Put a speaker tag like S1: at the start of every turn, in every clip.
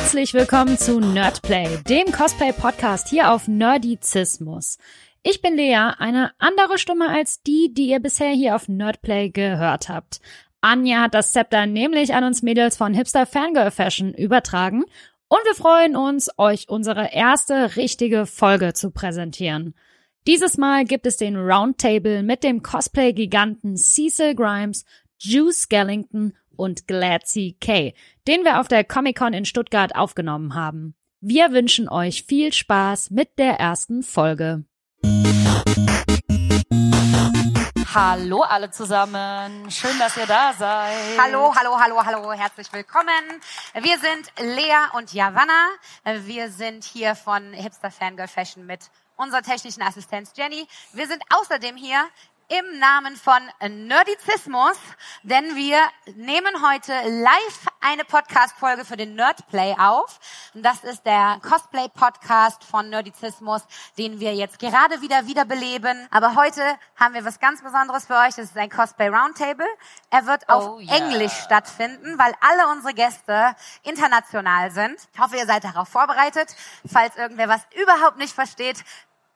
S1: Herzlich willkommen zu Nerdplay, dem Cosplay-Podcast hier auf Nerdizismus. Ich bin Lea, eine andere Stimme als die, die ihr bisher hier auf Nerdplay gehört habt. Anja hat das Zepter nämlich an uns Mädels von Hipster Fangirl Fashion übertragen und wir freuen uns, euch unsere erste richtige Folge zu präsentieren. Dieses Mal gibt es den Roundtable mit dem Cosplay-Giganten Cecil Grimes, Juice Skellington und Gladsy K, den wir auf der Comic-Con in Stuttgart aufgenommen haben. Wir wünschen euch viel Spaß mit der ersten Folge. Hallo alle zusammen. Schön, dass ihr da seid.
S2: Hallo, hallo, hallo, hallo. Herzlich willkommen. Wir sind Lea und Javanna. Wir sind hier von Hipster Fangirl Fashion mit unserer technischen Assistenz Jenny. Wir sind außerdem hier im Namen von Nerdizismus, denn wir nehmen heute live eine Podcast-Folge für den Nerdplay auf. Das ist der Cosplay-Podcast von Nerdizismus, den wir jetzt gerade wieder wiederbeleben. Aber heute haben wir was ganz Besonderes für euch. Das ist ein Cosplay Roundtable. Er wird auf
S1: Oh, yeah.
S2: Englisch stattfinden, weil alle unsere Gäste international sind. Ich hoffe, ihr seid darauf vorbereitet. Falls irgendwer was überhaupt nicht versteht,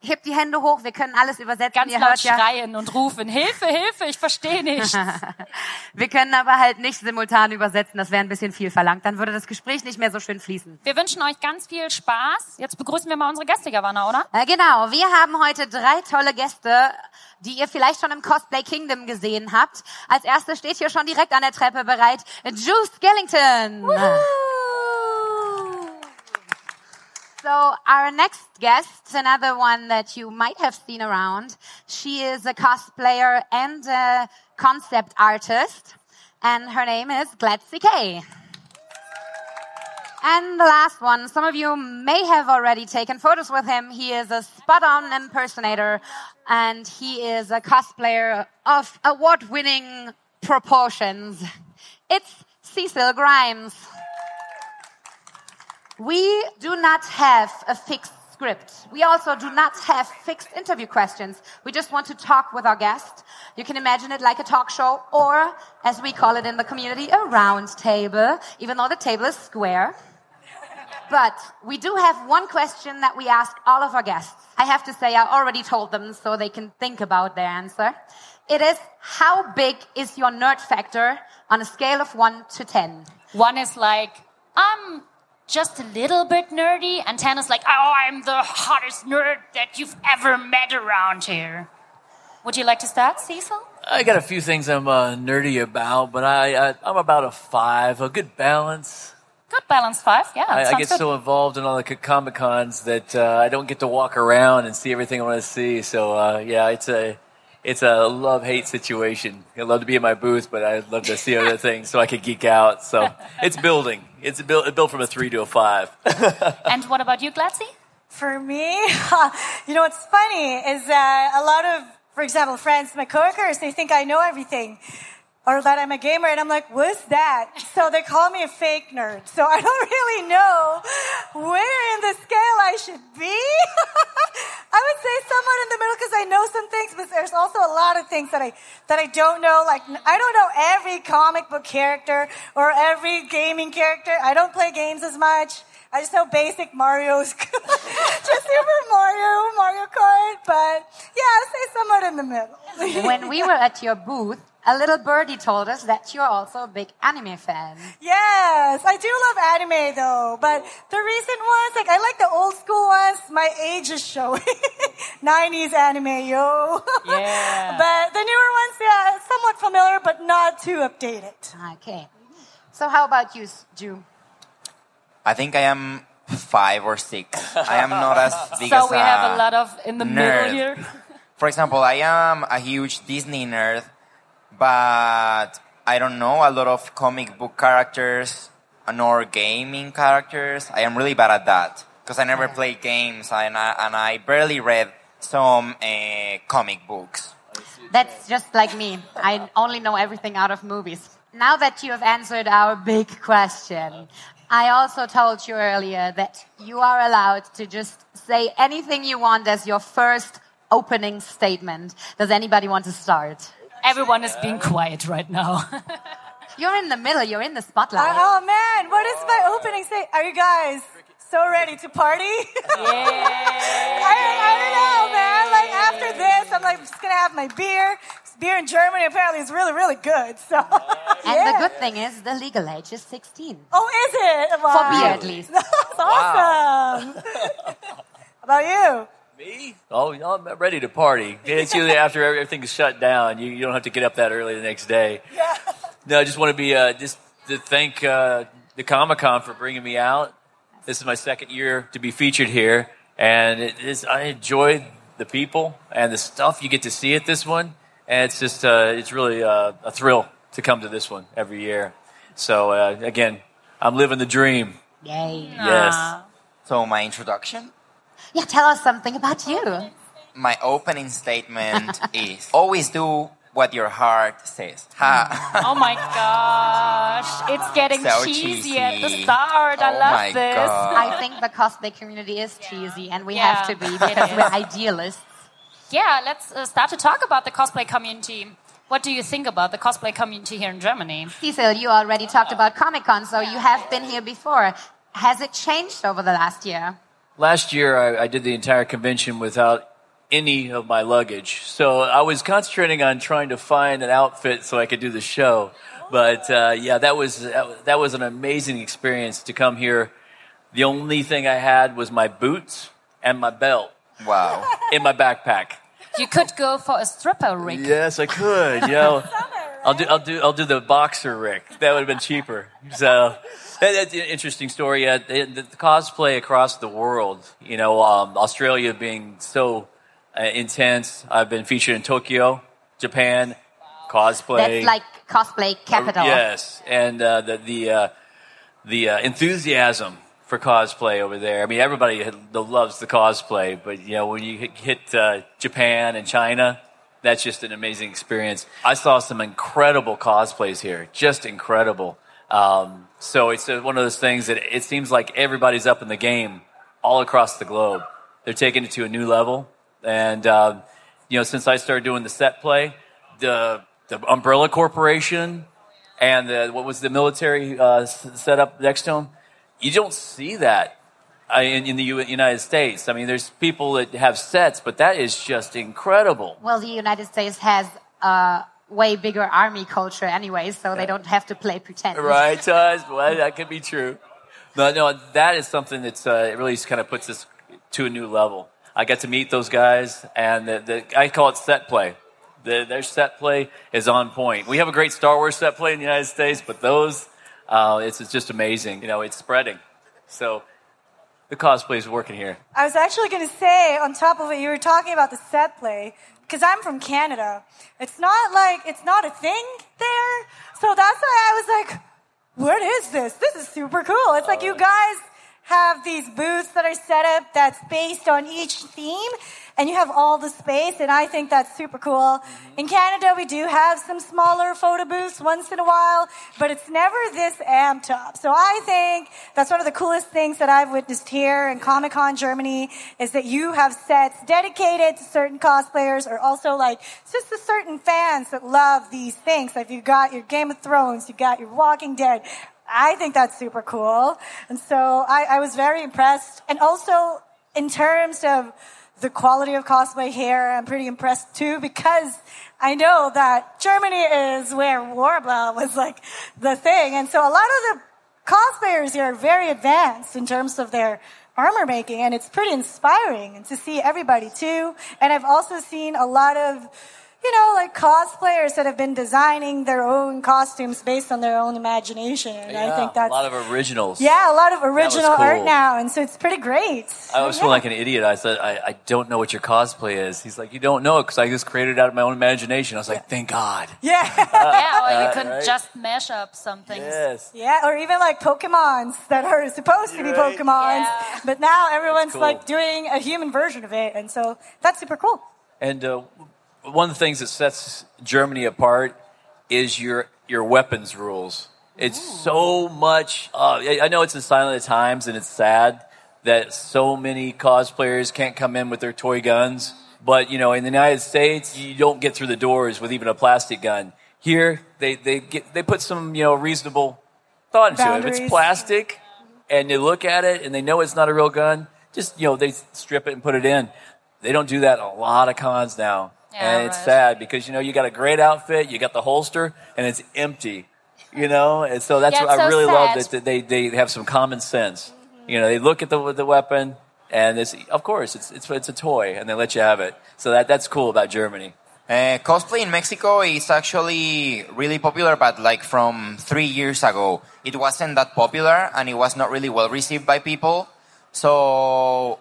S2: hebt die Hände hoch. Wir können alles übersetzen.
S1: Ganz
S2: ihr
S1: laut
S2: hört ja.
S1: schreien und rufen, Hilfe, Hilfe, ich verstehe nicht.
S2: Wir können aber halt nicht simultan übersetzen, das wäre ein bisschen viel verlangt. Dann würde das Gespräch nicht mehr so schön fließen.
S1: Wir wünschen euch ganz viel Spaß. Jetzt begrüßen wir mal unsere Gäste, Gavanna, oder?
S2: Äh, genau, wir haben heute drei tolle Gäste, die ihr vielleicht schon im Cosplay Kingdom gesehen habt. Als erste steht hier schon direkt an der Treppe bereit Juice Skellington. So our next guest, another one that you might have seen around, she is a cosplayer and a concept artist, and her name is Gladzy Kei. And the last one, some of you may have already taken photos with him. He is a spot-on impersonator, and he is a cosplayer of award-winning proportions. It's Cecil Grimes. We do not have a fixed script. We also do not have fixed interview questions. We just want to talk with our guest. You can imagine it like a talk show or, as we call it in the community, a round table, even though the table is square. But we do have one question that we ask all of our guests. I have to say, I already told them so they can think about their answer. It is, how big is your nerd factor on a scale of 1 to 10?
S1: One is like, I'm just a little bit nerdy, and ten is like, oh, I'm the hottest nerd that you've ever met around here. Would you like to start, Cecil?
S3: I got a few things I'm uh, nerdy about, but I, I I'm about a five, a good balance.
S1: Good balance, five. Yeah,
S3: I, I get
S1: good.
S3: so involved in all the comic cons that uh, I don't get to walk around and see everything I want to see. So uh, yeah, it's a it's a love hate situation. I love to be in my booth, but I'd love to see other things so I could geek out. So it's building. It's built it built from a three to a five.
S1: and what about you, Gladzy?
S4: For me, you know what's funny is that a lot of, for example, friends, my coworkers, they think I know everything. Or that I'm a gamer, and I'm like, what's that? So they call me a fake nerd. So I don't really know where in the scale I should be. I would say somewhat in the middle because I know some things, a lot of things that I that I don't know. Like I don't know every comic book character or every gaming character. I don't play games as much. I just know basic Mario's, just Super Mario, Mario Kart. But yeah, I'd say somewhat in the middle.
S2: when we were at your booth, a little birdie told us that you're also a big anime fan.
S4: Yes, I do love anime though, but the recent ones, like I like the old school ones. My age is showing. 90s anime, yo.
S1: Yeah.
S4: but the newer ones, yeah, somewhat familiar, but not too updated.
S2: Okay. So how about you, Ju?
S5: I think I am five or six. I am not as big
S1: So
S5: as
S1: we have a lot of in the middle here.
S5: For example, I am a huge Disney nerd, but I don't know a lot of comic book characters nor gaming characters. I am really bad at that because I never played games and I, and I barely read some uh, comic books.
S2: That's just like me. I only know everything out of movies. Now that you have answered our big question, I also told you earlier that you are allowed to just say anything you want as your first opening statement. Does anybody want to start?
S1: Everyone is being quiet right now.
S2: You're in the middle. You're in the spotlight.
S4: Uh, oh man, what is my opening say? Are you guys so ready to party? I, I don't know, man. Like after this, I'm like just gonna have my beer. Beer in Germany apparently is really, really good. So,
S2: and
S4: yeah.
S2: the good thing is the legal age is 16.
S4: Oh, is it? Wow.
S2: For beer, at least.
S4: That's awesome. How about you?
S3: Me? Oh, I'm ready to party. It's usually after everything's shut down. You, you don't have to get up that early the next day.
S4: Yeah.
S3: No, I just want to be uh, just to thank uh, the Comic Con for bringing me out. This is my second year to be featured here, and it is I enjoy the people and the stuff you get to see at this one, and it's just uh, it's really uh, a thrill to come to this one every year. So uh, again, I'm living the dream.
S2: Yay.
S3: Yes.
S5: So my introduction,
S2: Yeah, tell us something about you.
S5: my opening statement is always do what your heart says. Ha.
S1: Oh my gosh, it's getting
S5: So
S1: cheesy, at the
S5: cheesy.
S1: start. I
S5: Oh
S1: love
S5: my
S1: this.
S5: God.
S2: I think the cosplay community is cheesy, and we
S1: Yeah,
S2: have to be because we're idealists.
S1: Yeah, let's uh, start to talk about the cosplay community. What do you think about the cosplay community here in Germany?
S2: Cecil, you already talked about Comic Con, so you have been here before. Has it changed over the last year?
S3: Last year, I, I did the entire convention without any of my luggage. So I was concentrating on trying to find an outfit so I could do the show. But uh, yeah, that was that was an amazing experience to come here. The only thing I had was my boots and my belt
S5: wow.
S3: in my backpack.
S1: You could go for a stripper rig.
S3: Yes, I could. You know, I'll do I'll do I'll do the boxer Rick. That would have been cheaper. So that, that's an interesting story. Yeah, the, the cosplay across the world. You know, um, Australia being so uh, intense. I've been featured in Tokyo, Japan, cosplay.
S2: That's like cosplay capital.
S3: Yes, and uh, the the uh, the uh, enthusiasm for cosplay over there. I mean, everybody loves the cosplay, but you know, when you hit, hit uh, Japan and China, that's just an amazing experience. I saw some incredible cosplays here, just incredible. Um, so it's uh, one of those things that it seems like everybody's up in the game all across the globe. They're taking it to a new level, and uh, you know, since I started doing the set play, the the Umbrella Corporation and the, what was the military uh, set up next to them, you don't see that uh, in, in the United States. I mean, there's people that have sets, but that is just incredible.
S2: Well, the United States has a way bigger army culture anyway, so they don't have to play pretend.
S3: Right, Tuz? Well, that could be true. No, no, that is something that's uh, it really kind of puts us to a new level. I got to meet those guys, and the, the, I call it set play. The, their set play is on point. We have a great Star Wars set play in the United States, but those, uh, it's, it's just amazing. You know, it's spreading. So the cosplay is working here.
S4: I was actually going to say, on top of it, you were talking about the set play, because I'm from Canada. It's not like, it's not a thing there. So that's why I was like, what is this? This is super cool. It's like you oh, guys have these booths that are set up that's based on each theme and you have all the space and I think that's super cool. In Canada we do have some smaller photo booths once in a while, but it's never this amped up. So I think that's one of the coolest things that I've witnessed here in Comic Con Germany is that you have sets dedicated to certain cosplayers or also like just the certain fans that love these things. Like you got your Game of Thrones, you got your Walking Dead. I think that's super cool. And so I, I was very impressed. And also in terms of the quality of cosplay here, I'm pretty impressed too because I know that Germany is where Worbla was like the thing. And so a lot of the cosplayers here are very advanced in terms of their armor making and it's pretty inspiring to see everybody too. And I've also seen a lot of you know, like cosplayers that have been designing their own costumes based on their own imagination. And I think that's
S3: a lot of originals.
S4: yeah, a lot of original
S3: cool.
S4: art now, and so it's pretty great.
S3: I always feel
S4: Yeah.
S3: like an idiot. I said, I, I don't know what your cosplay is. He's like, you don't know it because I just created it out of my own imagination. I was like, thank God.
S4: yeah,
S1: Yeah, or you can
S3: right.
S1: just mash up some things.
S3: Yes.
S4: yeah, or even like Pokemons that are supposed to be
S3: Right.
S4: Pokemons,
S1: Yeah.
S4: but now everyone's
S3: cool.
S4: like doing a human version of it, and so that's super cool.
S3: And uh, one of the things that sets Germany apart is your your weapons rules. It's so much. Uh, I know it's a sign of the times, and it's sad that so many cosplayers can't come in with their toy guns. But you know, in the United States, you don't get through the doors with even a plastic gun. Here, they, they, get, they put some, you know, reasonable thought into it. If it's plastic and they look at it and they know it's not a real gun, just, you know, they strip it and put it in. They don't do that in a lot of cons now.
S1: Yeah,
S3: and it's
S1: right.
S3: sad because, you know, you got a great outfit, you got the holster, and it's empty. You know, and so that's
S1: Yeah,
S3: what
S1: it's
S3: I
S1: so
S3: really love that they, they have some common sense. You know, they look at the, the weapon and it's, of course, it's, it's, it's a toy and they let you have it. So that, that's cool about Germany.
S5: Uh, cosplay in Mexico is actually really popular, but like from three years ago, it wasn't that popular and it was not really well received by people. So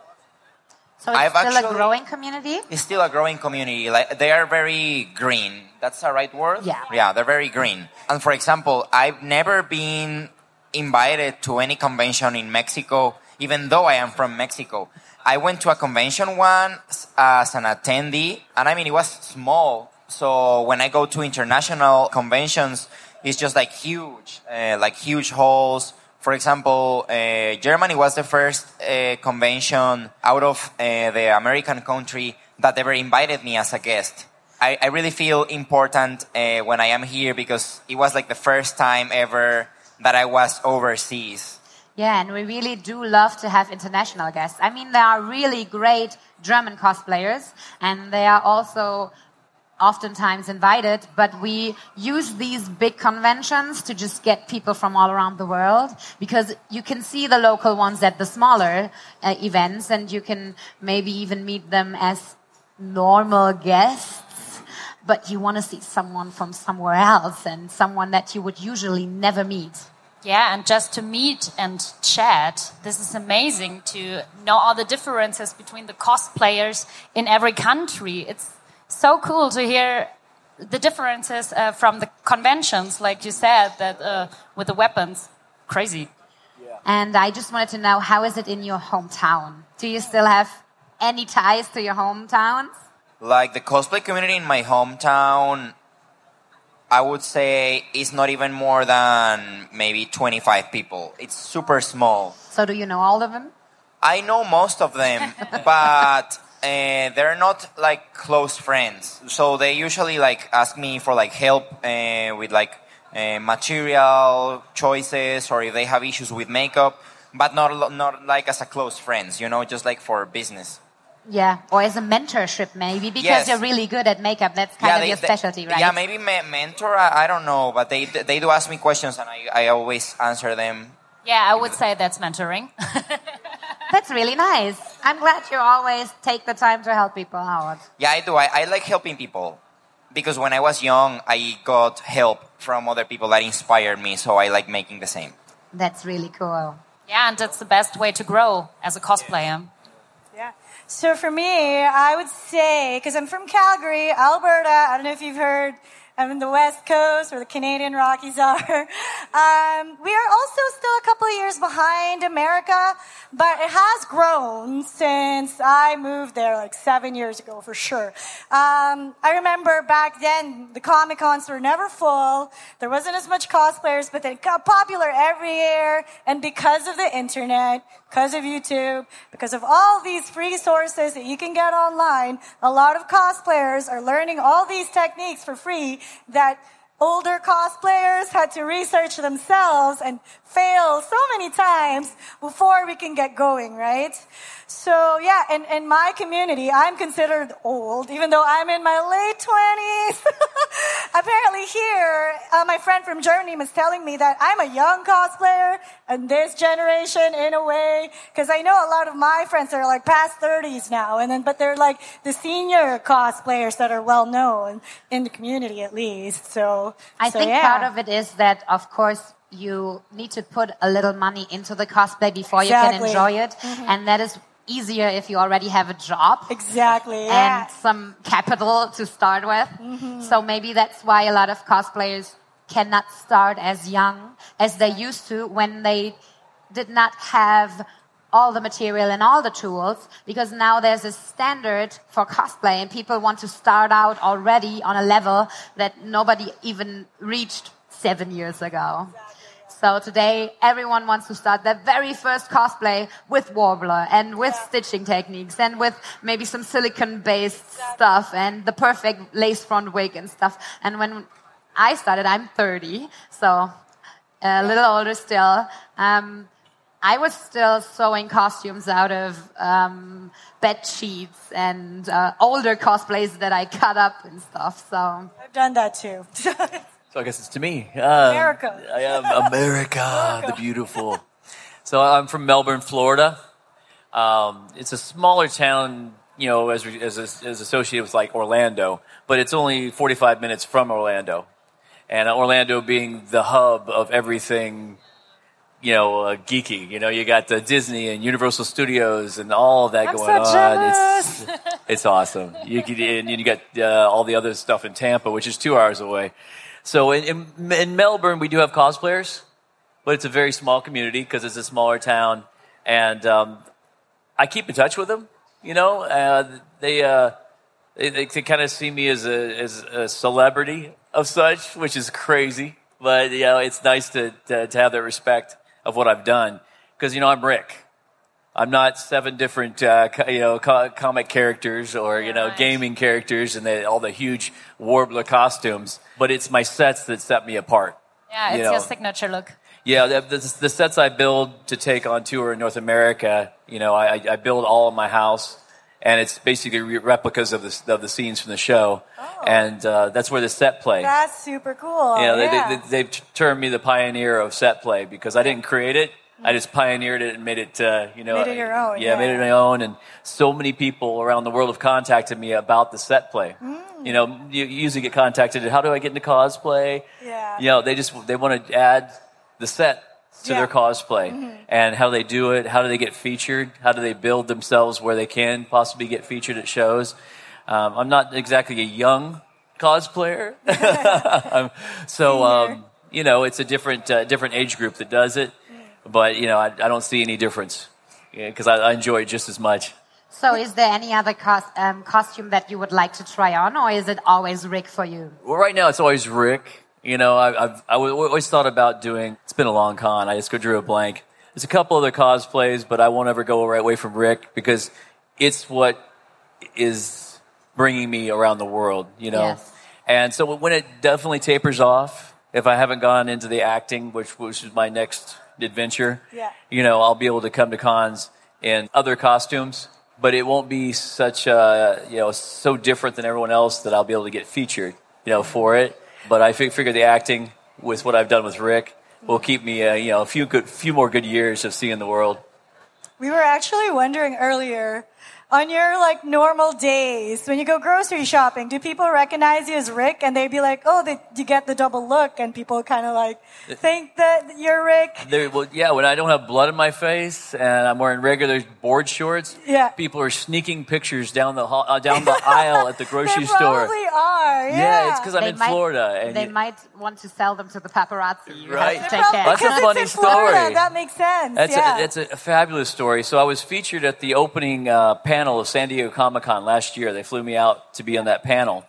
S2: So it's
S5: I've
S2: still a growing community.
S5: it's still a growing community. Like they are very green. That's the right word.
S2: Yeah.
S5: Yeah, they're very green. And for example, I've never been invited to any convention in Mexico, even though I am from Mexico. I went to a convention once as an attendee, and I mean it was small. So when I go to international conventions, it's just like huge, uh, like huge halls. For example, uh, Germany was the first uh, convention out of uh, the American country that ever invited me as a guest. I, I really feel important uh, when I am here because it was like the first time ever that I was overseas.
S2: Yeah, and we really do love to have international guests. I mean, there are really great German cosplayers, and they are also oftentimes invited, but we use these big conventions to just get people from all around the world because you can see the local ones at the smaller uh, events and you can maybe even meet them as normal guests, but you want to see someone from somewhere else and someone that you would usually never meet.
S1: Yeah, and just to meet and chat, this is amazing to know all the differences between the cosplayers in every country. It's so cool to hear the differences uh, from the conventions, like you said, that uh, with the weapons. Crazy.
S2: And I just wanted to know how is it in your hometown? Do you still have any ties to your hometown?
S5: Like the cosplay community in my hometown, I would say is not even more than maybe 25 people. It's super small.
S2: So do you know all of them?
S5: I know most of them, but uh, they're not like close friends. So they usually like ask me for like help uh, with like uh, material choices or if they have issues with makeup, but not not like as a close friends. You know, just like for business.
S2: Yeah, or as a mentorship maybe because
S5: Yes.
S2: you're really good at makeup. That's kind of your specialty, right?
S5: Yeah, maybe me- mentor. I, I don't know, but they they do ask me questions and I, I always answer them.
S1: Yeah, I would say that's mentoring.
S2: That's really nice. I'm glad you always take the time to help people out.
S5: Yeah, I do. I, I like helping people because when I was young, I got help from other people that inspired me. So I like making the same.
S2: That's really cool.
S1: yeah, and that's the best way to grow as a cosplayer.
S4: Yeah. So for me, I would say, because I'm from Calgary, Alberta, I don't know if you've heard, I'm in the West Coast where the Canadian Rockies are. Um, we are also still a couple of years behind America, but it has grown since I moved there like seven years ago for sure. Um, I remember back then the Comic Cons were never full. There wasn't as much cosplayers, but they got popular every year. And because of the internet, because of YouTube, because of all these free sources that you can get online, a lot of cosplayers are learning all these techniques for free that older cosplayers had to research themselves and fail so many times before we can get going, right? So yeah, in, in my community, I'm considered old, even though I'm in my late 20s. Apparently here, uh, my friend from Germany was telling me that I'm a young cosplayer in this generation in a way, because I know a lot of my friends are like past 30s now, and then, but they're like the senior cosplayers that are well known in the community at least. So
S2: I
S4: so,
S2: think
S4: yeah.
S2: part of it is that, of course, you need to put a little money into the cosplay before
S4: Exactly.
S2: you can enjoy it. Mm-hmm. And that is easier if you already have a job.
S4: Exactly. Yeah.
S2: and some capital to start with. Mm-hmm. So maybe that's why a lot of cosplayers cannot start as young as they used to when they did not have all the material and all the tools because now there's a standard for cosplay and people want to start out already on a level that nobody even reached seven years ago. So today, everyone wants to start their very first cosplay with Worbla and with stitching techniques and with maybe some silicon-based stuff and the perfect lace front wig and stuff. And when I started, I'm 30, so a little older still. Um, I was still sewing costumes out of um, bed sheets and uh, older cosplays that I cut up and stuff. So
S4: I've done that too.
S3: So I guess it's to me. Uh,
S4: America.
S3: I am America, the beautiful. So I'm from Melbourne, Florida. Um, it's a smaller town, you know, as, as, as associated with like Orlando, but it's only 45 minutes from Orlando. And Orlando being the hub of everything, you know, uh, geeky. You know, you got the Disney and Universal Studios and all of that
S1: I'm
S3: going
S1: so
S3: on. It's, it's awesome. You could, and you got uh, all the other stuff in Tampa, which is two hours away. So in, in, in Melbourne, we do have cosplayers, but it's a very small community because it's a smaller town. And um, I keep in touch with them. You know, uh, they, uh, they they, kind of see me as a as a celebrity of such, which is crazy. But you know, it's nice to to, to have that respect of what I've done because you know I'm Rick. I'm not seven different, uh, you know, co- comic characters or you know, gaming characters and the, all the huge Worbla costumes. But it's my sets that set me apart.
S1: Yeah, it's
S3: You
S1: your signature look.
S3: Yeah, the, the, the sets I build to take on tour in North America, you know, I, I build all in my house, and it's basically re- replicas of the of the scenes from the show, and uh, that's where the set play.
S4: That's super cool.
S3: You know, they,
S4: yeah.
S3: they, they, they've termed me the pioneer of set play because I didn't create it. I just pioneered it and made it, uh, you know,
S4: Made it your own,
S3: Yeah, made it my own. And so many people around the world have contacted me about the set play.
S4: Mm.
S3: You know, you usually get contacted. How do I get into cosplay?
S4: Yeah.
S3: You know, they just they want to add the set to
S4: Yeah.
S3: their cosplay
S4: Mm-hmm.
S3: and how they do it. How do they get featured? How do they build themselves where they can possibly get featured at shows? Um, I'm not exactly a young cosplayer, Um, so um, you know it's a different uh, different age group that does it. But you know I, I don't see any difference because I, I enjoy it just as much.
S2: So, is there any other cos- um, costume that you would like to try on, or is it always Rick for you?
S3: Well, right now it's always Rick. You know, I, I've I w- always thought about doing. It's been a long con. I just go drew a blank. There's a couple other cosplays, but I won't ever go right away from Rick because it's what is bringing me around the world. You know,
S2: Yes.
S3: and so when it definitely tapers off, if I haven't gone into the acting, which which is my next adventure,
S4: Yeah.
S3: you know, I'll be able to come to cons in other costumes, but it won't be such, a, you know, so different than everyone else that I'll be able to get featured, you know, for it. But I fig- figure the acting with what I've done with Rick will keep me, uh, you know, a few good, few more good years of seeing the world.
S4: We were actually wondering earlier, on your like normal days, when you go grocery shopping, do people recognize you as Rick and they'd be like, oh, they, you get the double look and people kind of like think that you're Rick?
S3: There, well, yeah, when I don't have blood in my face and I'm wearing regular board shorts,
S4: Yeah.
S3: people are sneaking pictures down the hall, uh, down the aisle at the grocery
S4: they
S3: store.
S4: probably are. Yeah,
S3: Yeah, it's because I'm
S2: They
S3: in
S2: might-
S3: Florida, and
S2: they
S3: you-
S2: might want to sell them to the paparazzi. You
S3: Right.
S2: have to take
S4: probably-
S2: care.
S3: That's a
S4: 'cause it's
S3: funny
S4: in Florida,
S3: story.
S4: That makes sense.
S3: That's,
S4: yeah.
S3: a, that's a fabulous story. So I was featured at the opening uh, panel of San Diego Comic Con last year. They flew me out to be on that panel.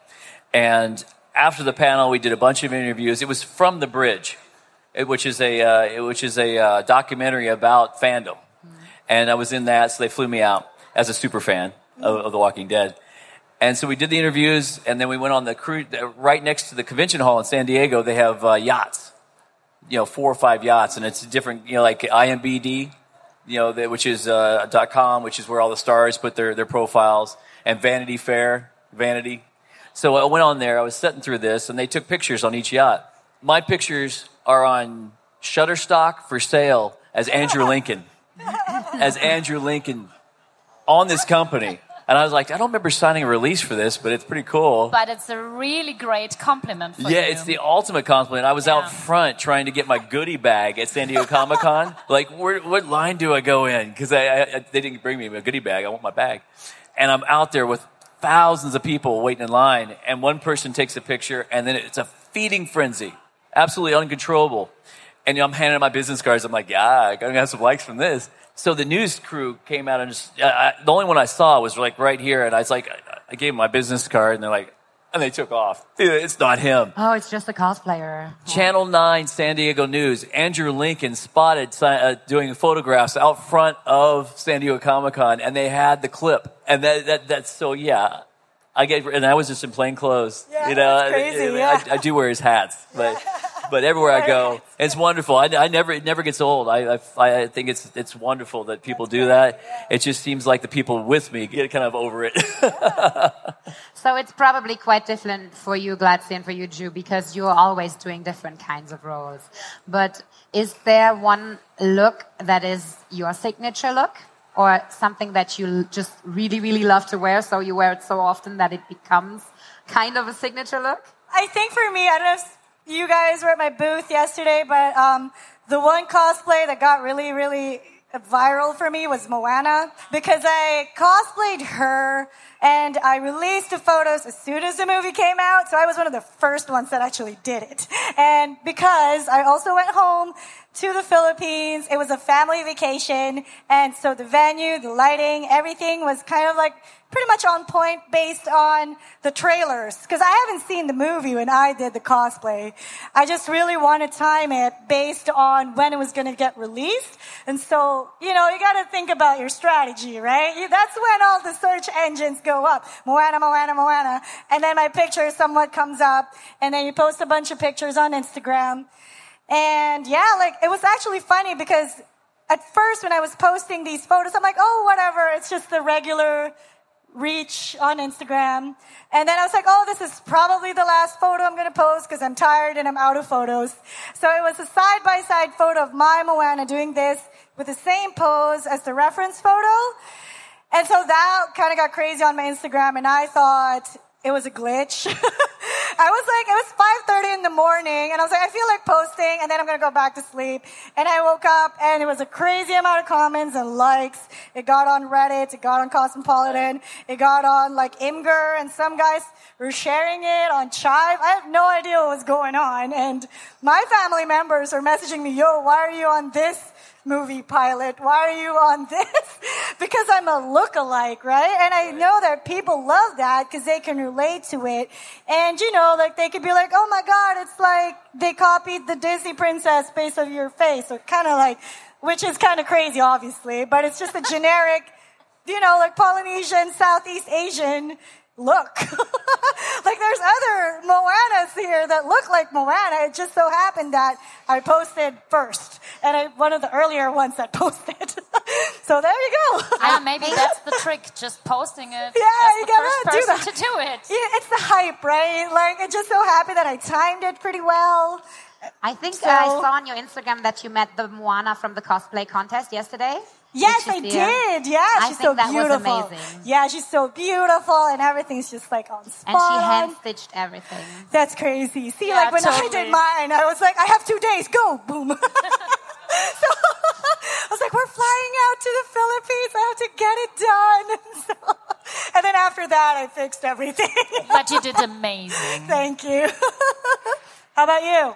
S3: And after the panel, we did a bunch of interviews. It was from the bridge, which is a, uh, which is a uh, documentary about fandom. And I was in that, so they flew me out as a super fan of, of The Walking Dead. And so we did the interviews, and then we went on the cruise. Right next to the convention hall in San Diego, they have uh, yachts you know four or five yachts, and it's different. You know, like IMBD, you know, that, which is uh, dot .com, which is where all the stars put their their profiles, and Vanity Fair, Vanity. So I went on there. I was sitting through this, and they took pictures on each yacht. My pictures are on Shutterstock for sale as Andrew Lincoln, as Andrew Lincoln on this company. And I was like, I don't remember signing a release for this, but it's pretty cool.
S1: But it's a really great compliment for
S3: Yeah,
S1: you.
S3: it's the ultimate compliment. I was
S1: Yeah.
S3: out front trying to get my goodie bag at San Diego Comic Con. like, where, what line do I go in? Because I, I, I- they didn't bring me a goodie bag. I want my bag. And I'm out there with thousands of people waiting in line, and one person takes a picture, and then it's a feeding frenzy, absolutely uncontrollable. And I'm handing out my business cards. I'm like, yeah, I'm gonna have some likes from this. So the news crew came out and just, I, I, the only one I saw was like right here, and I was like, I, I gave them my business card, and they're like, and they took off. It's not him.
S2: Oh, it's just a cosplayer.
S3: Channel 9 San Diego News, Andrew Lincoln spotted uh, doing photographs out front of San Diego Comic Con, and they had the clip. And that, that, that's so, yeah, I get, and I was just in plain clothes.
S4: Yeah,
S3: you know,
S4: crazy,
S3: I, I-
S4: yeah.
S3: I, do wear his hats, but but everywhere I go, it's wonderful. I, I never it never gets old. I, I I think it's it's wonderful that people do that. It just seems like the people with me get kind of over it.
S2: So it's probably quite different for you, Gladstein, and for you, Ju, because you're always doing different kinds of roles. But is there one look that is your signature look? Or something that you just really, really love to wear, so you wear it so often that it becomes kind of a signature look?
S4: I think for me, I don't know if you guys were at my booth yesterday, but um, the one cosplay that got really, really viral for me was Moana because I cosplayed her and I released the photos as soon as the movie came out. So I was one of the first ones that actually did it. And because I also went home to the Philippines, it was a family vacation. And so the venue, the lighting, everything was kind of like pretty much on point based on the trailers. Because I haven't seen the movie when I did the cosplay. I just really want to time it based on when it was going to get released. And so, you know, you got to think about your strategy, right? That's when all the search engines go up. Moana, Moana, Moana. And then my picture somewhat comes up. And then you post a bunch of pictures on Instagram. And yeah, like it was actually funny because at first when I was posting these photos, I'm like, oh, whatever. It's just the regular reach on Instagram. And then I was like, oh, this is probably the last photo I'm going to post because I'm tired and I'm out of photos. So it was a side by side photo of my Moana doing this with the same pose as the reference photo. And so that kind of got crazy on my Instagram and I thought it was a glitch. I was like, it was 5.30 in the morning and I was like, I feel like posting and then I'm going to go back to sleep. And I woke up and it was a crazy amount of comments and likes. It got on Reddit. It got on Cosmopolitan. It got on like Imgur and some guys were sharing it on Chive. I have no idea what was going on. And my family members are messaging me, yo, why are you on this movie pilot. Why are you on this? because I'm a look-alike, right? And I know that people love that because they can relate to it. And you know, like they could be like, oh my God, it's like they copied the Disney princess based on your face. Or kind of like, which is kind of crazy, obviously, but it's just a generic, you know, like Polynesian, Southeast Asian look. like there's other Moanas here that look like Moana. It just so happened that I posted first. And I, one of the earlier ones that posted. so there you go.
S1: Yeah, maybe that's the trick, just posting it
S4: Yeah,
S1: as
S4: you
S1: the
S4: gotta
S1: first
S4: do that.
S1: to do it.
S4: Yeah, it's the hype, right? Like it just so happened that I timed it pretty well.
S2: I think
S4: So-
S2: I saw on your Instagram that you met the Moana from the cosplay contest yesterday.
S4: Yes, I did. Yeah,
S2: I
S4: she's so beautiful. Yeah, she's so beautiful, and everything's just like on spot.
S2: And she hand stitched everything.
S4: That's crazy. See,
S1: Yeah,
S4: like when I did mine, I was like, I have two days, go, boom. so I was like, we're flying out to the Philippines. I have to get it done. So, and then after that, I fixed everything.
S1: But you did amazing.
S4: Thank you. How about you?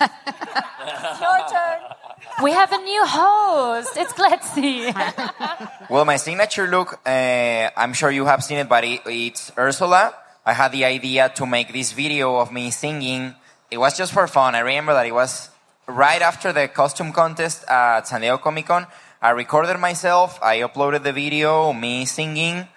S4: Your turn.
S1: We have a new host. It's Gletzy.
S5: Well, my signature look, uh, I'm sure you have seen it, but it, it's Ursula. I had the idea to make this video of me singing. It was just for fun. I remember that it was right after the costume contest at San Diego Comic Con. I recorded myself. I uploaded the video, me singing,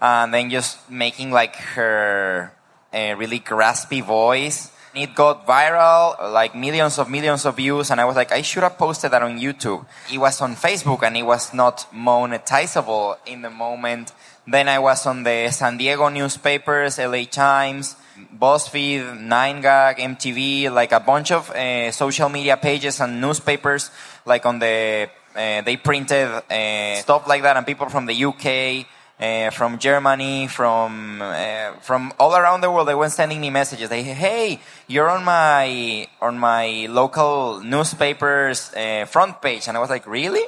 S5: and then just making like her uh, really graspy voice. It got viral, like millions of millions of views, and I was like, I should have posted that on YouTube. It was on Facebook and it was not monetizable in the moment. Then I was on the San Diego newspapers, LA Times, BuzzFeed, 9gag, MTV, like a bunch of uh, social media pages and newspapers, like on the, uh, they printed uh, stuff like that, and people from the UK, uh, from Germany, from uh, from all around the world. They were sending me messages. They, hey, you're on my on my local newspaper's uh, front page, and I was like, really?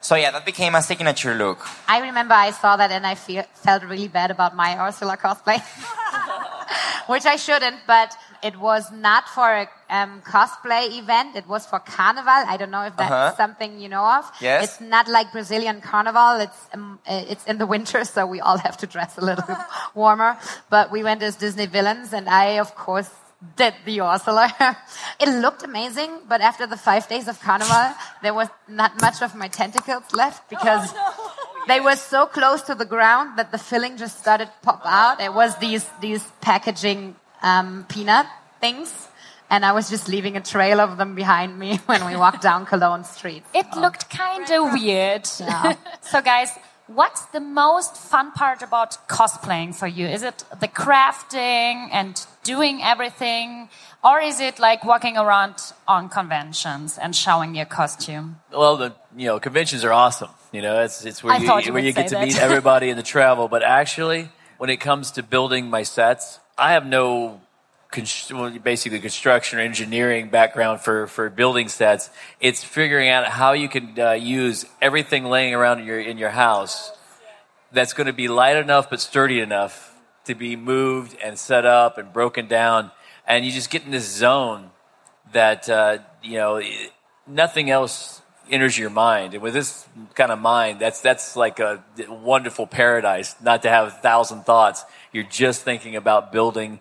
S5: So yeah, that became a signature look.
S2: I remember I saw that and I feel, felt really bad about my Ursula cosplay, which I shouldn't, but it was not for a um, cosplay event. It was for Carnival. I don't know if that's
S5: Uh-huh.
S2: something you know of.
S5: Yes.
S2: It's not like Brazilian Carnival. It's um, uh, it's in the winter, so we all have to dress a little bit warmer. But we went as Disney villains, and I, of course, did the Ursula. it looked amazing, but after the five days of Carnival, there was not much of my tentacles left because they were so close to the ground that the filling just started pop out. It was these these packaging um, peanut things, and I was just leaving a trail of them behind me when we walked down Cologne Street.
S1: It looked kind of weird. so, guys, what's the most fun part about cosplaying for you? Is it the crafting and doing everything? Or is it like walking around on conventions and showing your costume?
S3: Well, the you know conventions are awesome. You know, it's it's where
S1: I
S3: you,
S1: you
S3: where you get
S1: say
S3: to
S1: that.
S3: meet everybody in the travel. But actually, when it comes to building my sets, I have no const- basically construction or engineering background for for building sets. It's figuring out how you can uh, use everything laying around in your in your house that's going to be light enough but sturdy enough to be moved and set up and broken down, and you just get in this zone that uh, you know nothing else enters your mind. And with this kind of mind, that's that's like a wonderful paradise. Not to have a thousand thoughts. You're just thinking about building,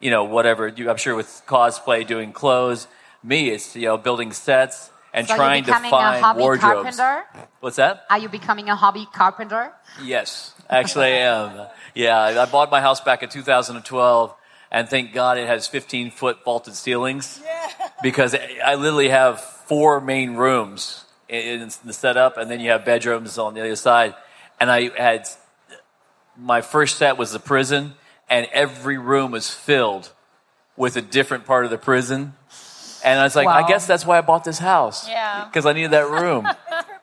S3: you know, whatever. I'm sure with cosplay, doing clothes. Me, it's you know building sets and
S2: So you're
S3: trying to
S2: becoming a
S3: find
S2: hobby
S3: wardrobes.
S2: carpenter?
S3: What's that?
S2: Are you becoming a hobby carpenter?
S3: Yes, actually, I am. Yeah, I bought my house back in 2012, and thank God it has 15 foot vaulted ceilings because I literally have four main rooms in in the setup, and then you have bedrooms on the other side. And I had my first set was the prison, and every room was filled with a different part of the prison. And I was like, I guess that's why I bought this house.
S1: Yeah.
S3: Because I needed that room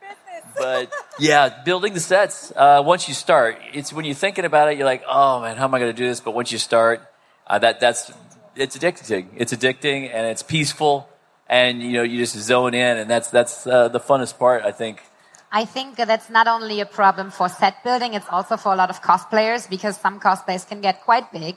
S3: but yeah, building the sets. Uh, once you start, it's when you're thinking about it, you're like, oh man, how am I going to do this? But once you start, uh, that that's it's addicting. It's addicting and it's peaceful, and you know you just zone in, and that's that's uh, the funnest part, I think.
S2: I think that's not only a problem for set building, it's also for a lot of cosplayers because some cosplays can get quite big.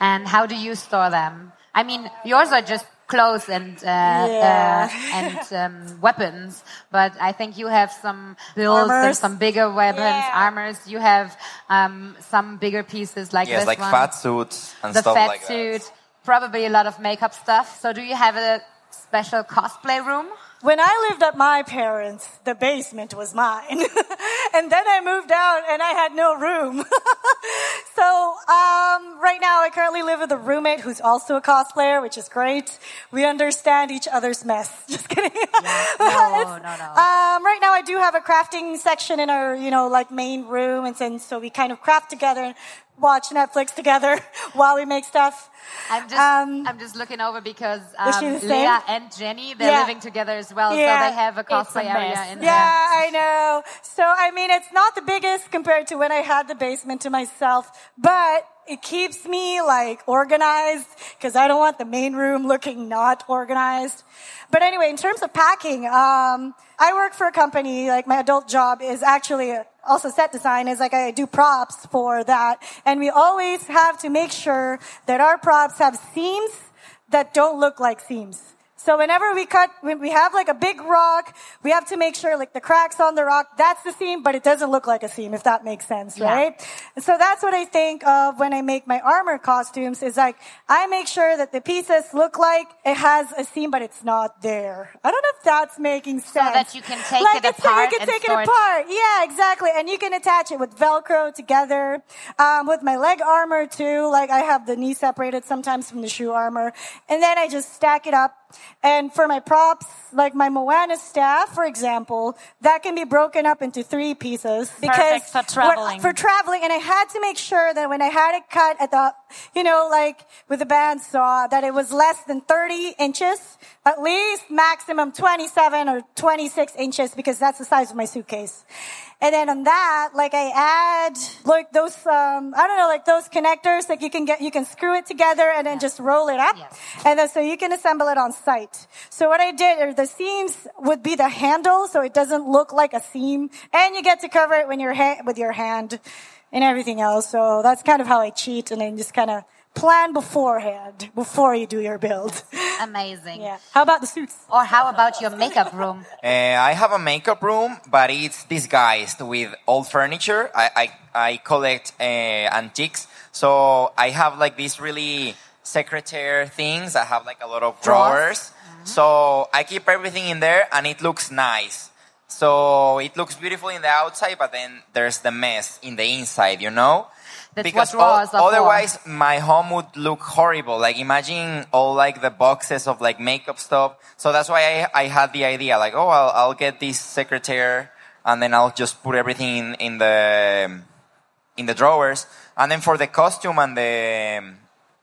S2: And how do you store them? I mean, yours are just clothes and uh,
S4: Yeah.
S2: uh, and um, weapons, but I think you have some builds and some bigger weapons,
S4: Yeah.
S2: armors. You have um, some bigger pieces like
S5: Yes,
S2: this
S5: like
S2: one.
S5: fat suits and
S2: the
S5: stuff
S2: fat
S5: like
S2: suit,
S5: that.
S2: probably a lot of makeup stuff. So do you have a special cosplay room?
S4: When I lived at my parents', the basement was mine. and then I moved out and I had no room. so, um, right now I currently live with a roommate who's also a cosplayer, which is great. We understand each other's mess. Just kidding.
S2: No, no, no.
S4: Um, right now I do have a crafting section in our, you know, like main room. And so we kind of craft together and watch Netflix together while we make stuff.
S2: I'm just,
S4: Um,
S2: I'm just looking over because um,
S4: she the same?
S2: Leah and Jenny, they're
S4: Yeah.
S2: living together as well,
S4: Yeah.
S2: so they have a
S1: It's a
S2: cosplay area in
S4: Yeah,
S2: there.
S4: I know. So, I mean, it's not the biggest compared to when I had the basement to myself, but it keeps me like organized because I don't want the main room looking not organized. But anyway, in terms of packing, um, I work for a company, like my adult job is actually also set design is like I do props for that. And we always have to make sure that our props have seams that don't look like seams. So whenever we cut, when we have like a big rock, we have to make sure like the cracks on the rock, that's the seam, but it doesn't look like a seam, if that makes sense, right? So that's what I think of when I make my armor costumes is like, I make sure that the pieces look like it has a seam, but it's not there. I don't know if that's making sense.
S2: So that you can take
S4: like
S2: it
S4: so you
S2: apart
S4: can
S2: and
S4: take it- apart. Yeah, exactly. And you can attach it with Velcro together. Um, with my leg armor too. Like I have the knee separated sometimes from the shoe armor. And then I just stack it up. And for my props, like my Moana staff, for example, that can be broken up into three pieces. Because
S1: for
S4: what-
S1: traveling.
S4: for traveling. And I had to make sure that when I had it cut at the, you know, like with the bandsaw, that it was less than 30 inches, at least maximum 27 or 26 inches because that's the size of my suitcase. And then on that, like I add like those, um, I don't know, like those connectors, like you can get, you can screw it together and then just roll it up.
S2: Yes.
S4: And then so you can assemble it on site. So what I did, are the seams would be the handle, so it doesn't look like a seam, and you get to cover it when you're ha- with your hand and everything else. So that's kind of how I cheat, and then just kind of plan beforehand before you do your build.
S2: Amazing.
S4: yeah. How about the suits?
S2: Or how about your makeup room?
S5: Uh, I have a makeup room, but it's disguised with old furniture. I I, I collect uh, antiques, so I have like these really secretaire things. I have like a lot of
S2: Drawers.
S5: drawers, so I keep everything in there, and it looks nice. So it looks beautiful in the outside, but then there's the mess in the inside, you know?
S2: That's
S5: because o- otherwise my home would look horrible. Like imagine all like the boxes of like makeup stuff. So that's why I, I had the idea like, oh, I'll, I'll get this secretary and then I'll just put everything in, in the, in the drawers. And then for the costume and the,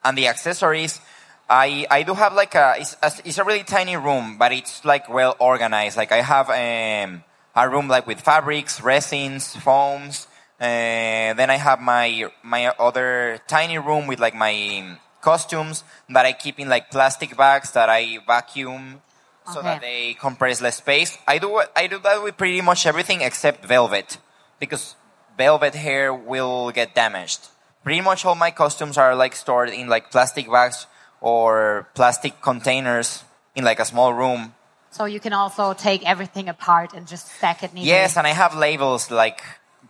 S5: and the accessories, I, I do have like a it's, a, it's a really tiny room, but it's like well organized. Like I have um, a room like with fabrics, resins, foams. Uh, then I have my my other tiny room with like my costumes that I keep in like plastic bags that I vacuum so
S2: Okay.
S5: that they compress less space. I do I do that with pretty much everything except velvet because velvet hair will get damaged. Pretty much all my costumes are like stored in like plastic bags or plastic containers in like a small room.
S2: So you can also take everything apart and just stack it neatly.
S5: Yes, and I have labels like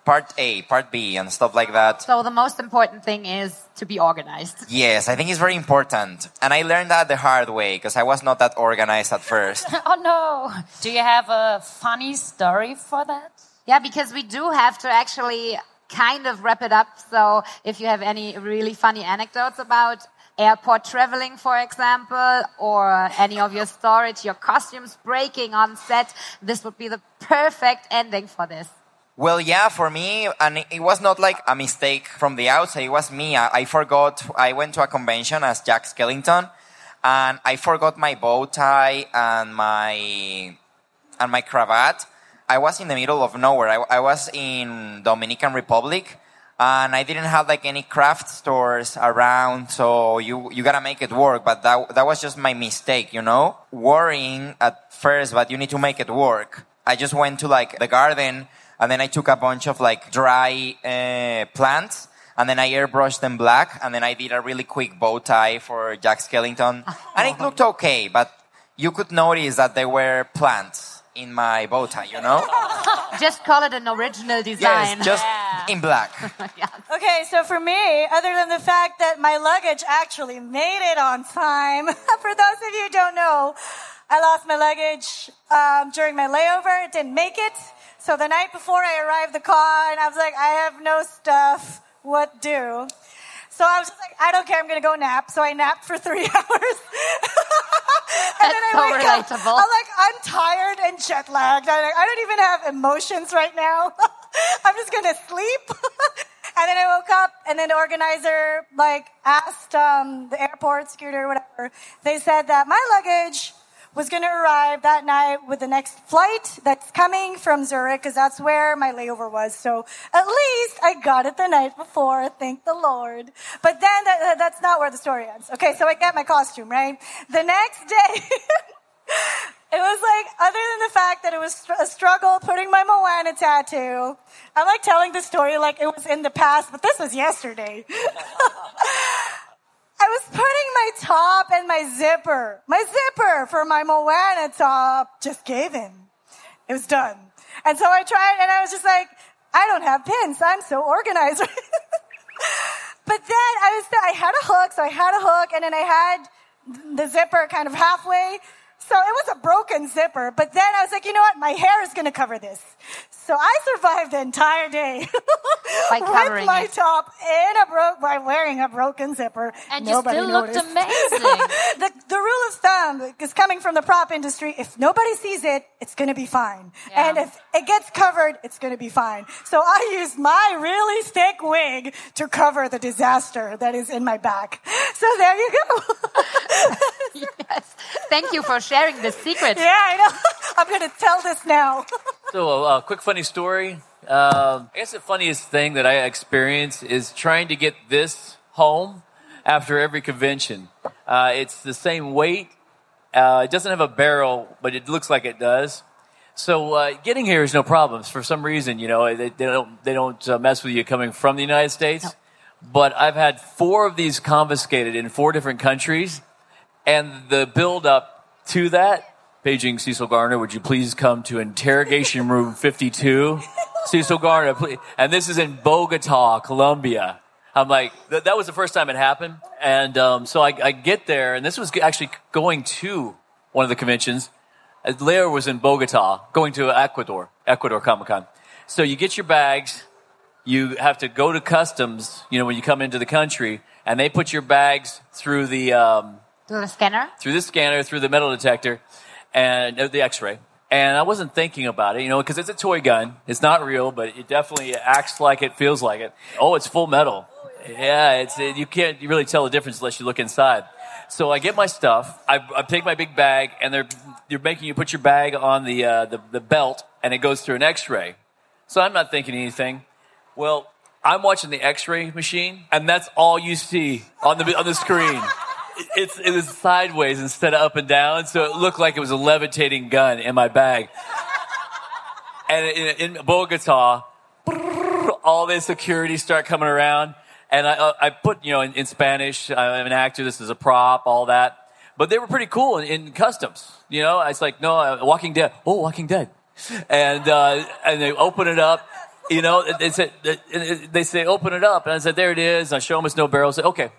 S5: part A, part B, and stuff like that.
S2: So the most important thing is to be organized.
S5: Yes, I think it's very important. And I learned that the hard way because I was not that organized at first.
S1: Oh no! Do you have a funny story for that?
S2: Yeah, because we do have to actually kind of wrap it up. So if you have any really funny anecdotes about airport traveling, for example, or any of your storage, your costumes breaking on set, this would be the perfect ending for this.
S5: Well, yeah, for me, and it- was not like a mistake from the outside. It was me. I, I forgot. I went to a convention as Jack Skellington, and I forgot my bow tie and my and my cravat. I was in the middle of nowhere. I, I was in Dominican Republic, and I didn't have like any craft stores around. So you you gotta make it work. But that that was just my mistake, you know. Worrying at first, but you need to make it work. I just went to like the garden, and then I took a bunch of like dry uh, plants. And then I airbrushed them black, and then I did a really quick bow tie for Jack Skellington, and it looked okay. But you could notice that there were plants in my bow tie, you know?
S2: Just call it an original design.
S5: Yes, just
S1: Yeah.
S5: in black.
S4: Okay, so for me, other than the fact that my luggage actually made it on time, for those of you who don't know, I lost my luggage um, during my layover. It didn't make it. So the night before I arrived the car, and I was like, I have no stuff. What do? So I was just like, I don't care. I'm going to go nap. So I napped for three hours. and
S2: That's so
S4: wake up. I'm like, I'm tired and jet lagged. I'm like, I don't even have emotions right now. I'm just going to sleep. and then I woke up, and then the organizer like asked um, the airport security or whatever. They said that my luggage was going to arrive that night with the next flight that's coming from Zurich because that's where my layover was. So at least I got it the night before. Thank the Lord. But then that, that- that's not where the story ends. Okay, so I get my costume, right? The next day, it was like, other than the fact that it was a struggle putting my Moana tattoo, I'm like telling the story like it was in the past, but this was yesterday. I was putting my top and my zipper, my zipper for my Moana top just gave in. It was done. And so I tried and I was just like, I don't have pins. I'm so organized. but then I was, I had a hook, so I had a hook and then I had the zipper kind of halfway. So it was a broken zipper, but then I was like, you know what? My hair is going to cover this. So I survived the entire day
S2: By covering
S4: with my
S2: it.
S4: top in a broke by wearing a broken zipper.
S1: And you
S4: Nobody
S1: still looked
S4: noticed.
S1: amazing.
S4: the, the rule of thumb is coming from the prop industry. If nobody sees it, it's going to be fine.
S1: Yeah.
S4: And if it gets covered, it's going to be fine. So I used my really thick wig to cover the disaster that is in my back. So there you go.
S2: yes. Thank you for sharing this secret.
S4: yeah, I know. I'm going to tell this now.
S3: So, a uh, quick funny story. Um, I guess the funniest thing that I experience is trying to get this home after every convention. Uh, it's the same weight. Uh, it doesn't have a barrel, but it looks like it does. So uh, getting here is no problems. For some reason, you know, they, they don't they don't uh, mess with you coming from the United States. But I've had four of these confiscated in four different countries, and the build up to that. Paging Cecil Garner, would you please come to interrogation room 52? Cecil Garner, please. And this is in Bogota, Colombia. I'm like, th- that was the first time it happened. And um, so I, I get there, and this was actually going to one of the conventions. Lair was in Bogota, going to Ecuador, Ecuador Comic Con. So you get your bags, you have to go to customs, you know, when you come into the country, and they put your bags through the um,
S2: Do the scanner.
S3: through the scanner, through the metal detector, and uh, the X-ray. And I wasn't thinking about it, you know, because it's a toy gun. It's not real, but it definitely acts like it, feels like it. Oh, it's full metal. Yeah, it's it, you can't really tell the difference unless you look inside. So I get my stuff. I, I take my big bag, and they're they're making you put your bag on the, uh, the the belt, and it goes through an X-ray. So I'm not thinking anything. Well, I'm watching the X-ray machine, and that's all you see on the on the screen. It's it was sideways instead of up and down, so it looked like it was a levitating gun in my bag. And in, in Bogota, all the security start coming around, and I I put you know in, in Spanish, I'm an actor. This is a prop, all that. But they were pretty cool in, in customs. You know, it's like no, uh, Walking Dead. Oh, Walking Dead, and uh, and they open it up. You know, they said they say open it up, and I said there it is. I show them it's no barrel. I okay,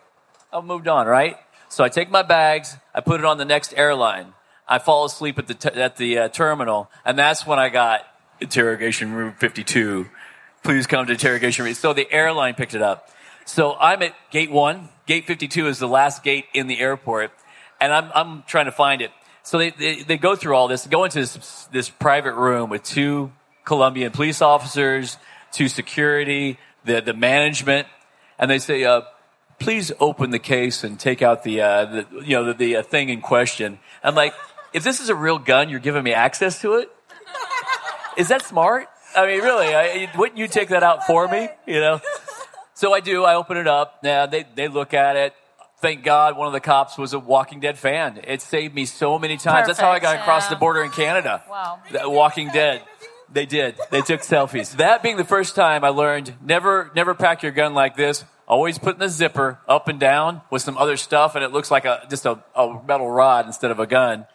S3: I've moved on, right? So I take my bags, I put it on the next airline. I fall asleep at the t- at the uh, terminal, and that's when I got interrogation room 52. Please come to interrogation room. So the airline picked it up. So I'm at gate one. Gate 52 is the last gate in the airport, and I'm I'm trying to find it. So they they, they go through all this, go into this this private room with two Colombian police officers, two security, the the management, and they say, uh, "Please open the case and take out the, uh, the you know the, the uh, thing in question." I'm like, if this is a real gun, you're giving me access to it. Is that smart? I mean, really, I, wouldn't you take that out for me? You know. So I do. I open it up. Now they they look at it. Thank God, one of the cops was a Walking Dead fan. It saved me so many times. That's how I got
S1: Perfect,
S3: across
S1: yeah.
S3: the border in Canada.
S1: Wow.
S3: The Walking Dead. They did. They took selfies. That being the first time I learned never never pack your gun like this. Always putting the zipper up and down with some other stuff, and it looks like a just a, a metal rod instead of a gun.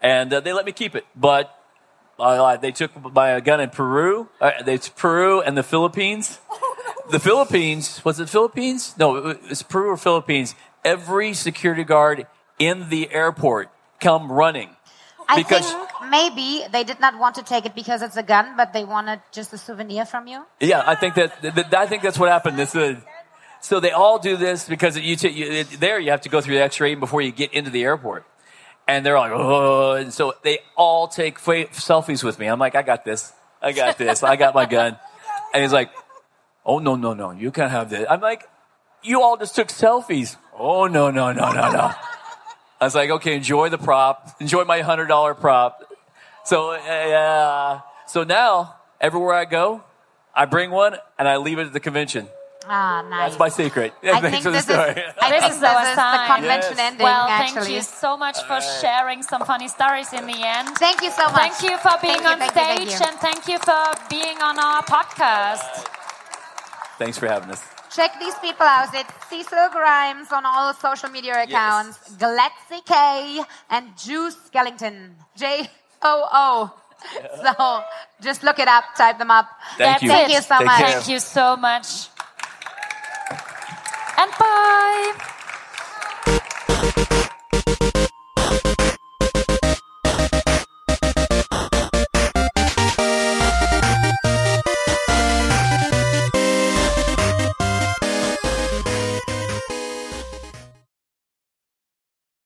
S3: And uh, they let me keep it, but uh, they took my gun in Peru. Uh, they Peru and the Philippines. The Philippines was it Philippines? No, it's Peru or Philippines. Every security guard in the airport come running
S2: I
S3: because
S2: think maybe they did not want to take it because it's a gun, but they wanted just a souvenir from you.
S3: Yeah, I think that, that I think that's what happened. This, uh, so they all do this because you, t- you it, there you have to go through the X-ray before you get into the airport, and they're like, oh, and so they all take fa- selfies with me. I'm like, I got this, I got this, I got my gun, and he's like, oh no no no, you can't have this. I'm like, you all just took selfies. Oh no no no no no. I was like, okay, enjoy the prop, enjoy my hundred dollar prop. So uh, yeah, so now everywhere I go, I bring one and I leave it at the convention.
S2: Ah, nice.
S3: That's my secret.
S2: I
S3: Thanks
S2: think
S3: for the
S2: this is. I
S1: This
S2: think
S1: is
S2: this is the convention
S3: Yes.
S2: ending,
S1: Well,
S2: actually.
S1: thank you so much for sharing some funny stories in the end.
S2: Thank you so much.
S1: Thank you for being
S2: Thank you,
S1: on
S2: thank you,
S1: stage
S2: thank you.
S1: and thank you for being on our podcast.
S3: Thanks for having us.
S2: Check these people out. It's Cecil Grimes on all social media accounts, Gladzy Kei, and Juice Skellington. J O O. So just look it up, type them up.
S3: Thank
S1: That's
S3: you.
S1: it.
S2: Thank you so
S3: Take
S2: much.
S3: care.
S1: Thank you so much. And bye.